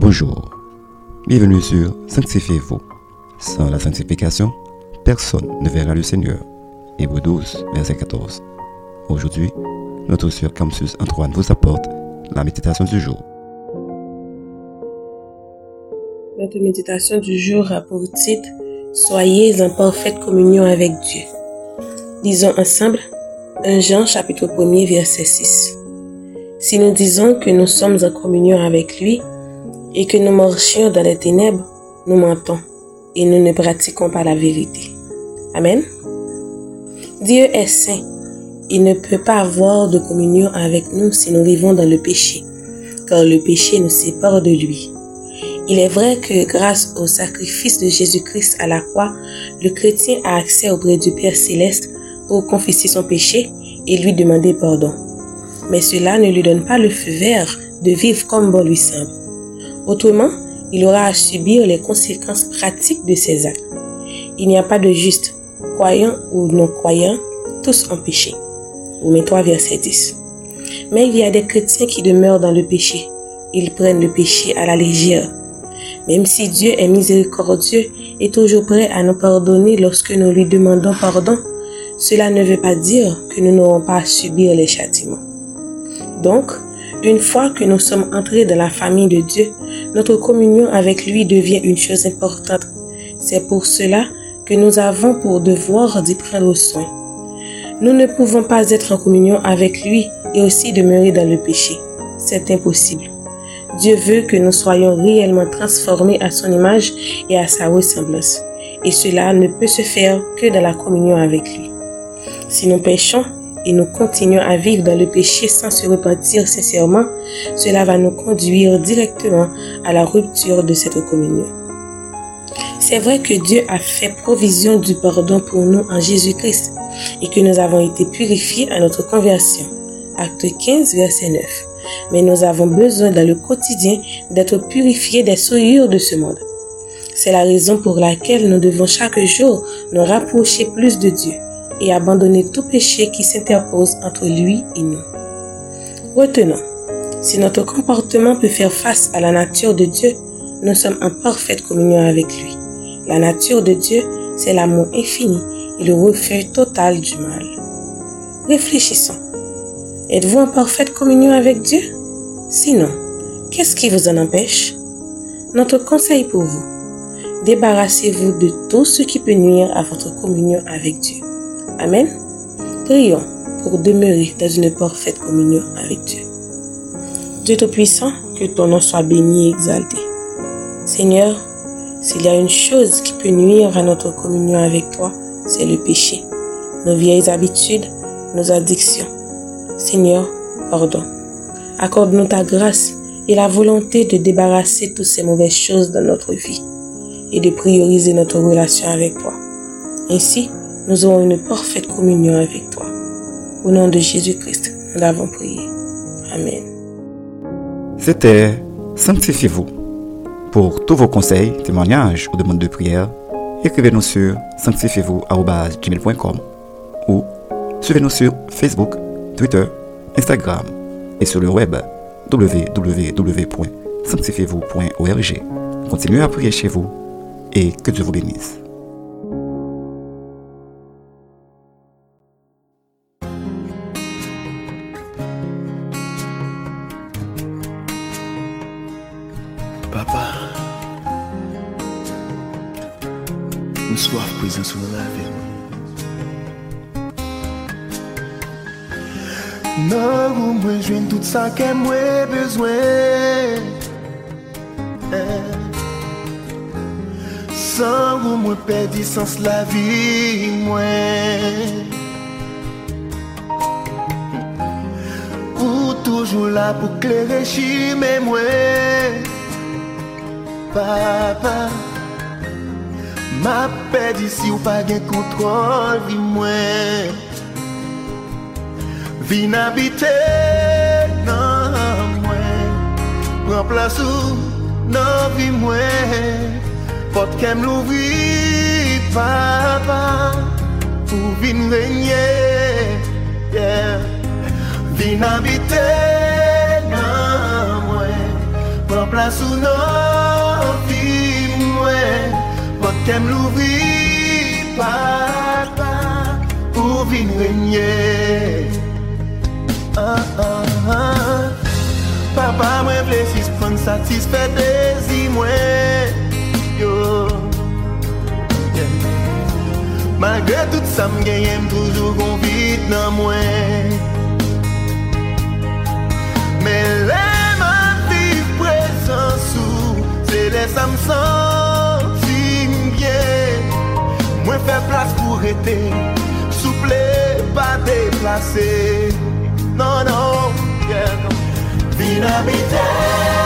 Bonjour, bienvenue sur Sanctifiez-vous. Sans la sanctification, personne ne verra le Seigneur. Hébreu 12, verset 14. Aujourd'hui, notre sœur Campus Antoine vous apporte la méditation du jour. Notre méditation du jour a pour titre Soyez en parfaite communion avec Dieu. Lisons ensemble 1 Jean chapitre 1er verset 6. Si nous disons que nous sommes en communion avec lui et que nous marchions dans les ténèbres, nous mentons et nous ne pratiquons pas la vérité. Amen. Dieu est saint. Il ne peut pas avoir de communion avec nous si nous vivons dans le péché, car le péché nous sépare de lui. Il est vrai que grâce au sacrifice de Jésus-Christ à la croix, le chrétien a accès auprès du Père céleste pour confesser son péché et lui demander pardon mais cela ne lui donne pas le feu vert de vivre comme bon lui semble. Autrement, il aura à subir les conséquences pratiques de ses actes. Il n'y a pas de juste, croyant ou non croyant, tous ont péché. Romains 3, verset 10. Mais il y a des chrétiens qui demeurent dans le péché. Ils prennent le péché à la légère. Même si Dieu est miséricordieux et toujours prêt à nous pardonner lorsque nous lui demandons pardon, cela ne veut pas dire que nous n'aurons pas à subir les châtiments. Donc, une fois que nous sommes entrés dans la famille de Dieu, notre communion avec lui devient une chose importante. C'est pour cela que nous avons pour devoir d'y prendre soin. Nous ne pouvons pas être en communion avec lui et aussi demeurer dans le péché. C'est impossible. Dieu veut que nous soyons réellement transformés à son image et à sa ressemblance. Et cela ne peut se faire que dans la communion avec lui. Si nous péchons, et nous continuons à vivre dans le péché sans se repentir sincèrement, cela va nous conduire directement à la rupture de cette communion. C'est vrai que Dieu a fait provision du pardon pour nous en Jésus-Christ et que nous avons été purifiés à notre conversion. Acte 15, verset 9. Mais nous avons besoin dans le quotidien d'être purifiés des souillures de ce monde. C'est la raison pour laquelle nous devons chaque jour nous rapprocher plus de Dieu et abandonner tout péché qui s'interpose entre lui et nous. Retenons, si notre comportement peut faire face à la nature de Dieu, nous sommes en parfaite communion avec lui. La nature de Dieu, c'est l'amour infini et le refus total du mal. Réfléchissons. Êtes-vous en parfaite communion avec Dieu? Sinon, qu'est-ce qui vous en empêche? Notre conseil pour vous, débarrassez-vous de tout ce qui peut nuire à votre communion avec Dieu. Amen. Prions pour demeurer dans une parfaite communion avec Dieu. Dieu Tout-Puissant, que ton nom soit béni et exalté. Seigneur, s'il y a une chose qui peut nuire à notre communion avec toi, c'est le péché, nos vieilles habitudes, nos addictions. Seigneur, pardon. Accorde-nous ta grâce et la volonté de débarrasser toutes ces mauvaises choses dans notre vie et de prioriser notre relation avec toi. Ainsi, nous aurons une parfaite communion avec toi. Au nom de Jésus-Christ, nous l'avons prié. Amen. C'était Sanctifiez-vous. Pour tous vos conseils, témoignages ou demandes de prière, écrivez-nous sur sanctifiez-vous.com ou suivez-nous sur Facebook, Twitter, Instagram et sur le web www.sanctifiez-vous.org. Continuez à prier chez vous et que Dieu vous bénisse. soif prezans ou nan la ve mwen Nan ou mwen jwen tout sa ke mwen bezwen. San ou mwen pedi sans la vi mwen. Ou toujou la pou kle rechi mwen mwen. Papa. Ma pedi si ou pa gen kontrol vi mwen. Vin habite nan mwen. Pren plas ou nan vi mwen. Pot kem louvri papa Pou vin renyen kem l'ouvri, papa, pou vin renyen. Ah, ah, ah, ah. Papa mwen vle si spon satisfè desi mwen, yo. Yeah. Malgre tout sa m genyem toujou konvit nan mwen. rete Souple pa deplase Nan nan non. Vin abite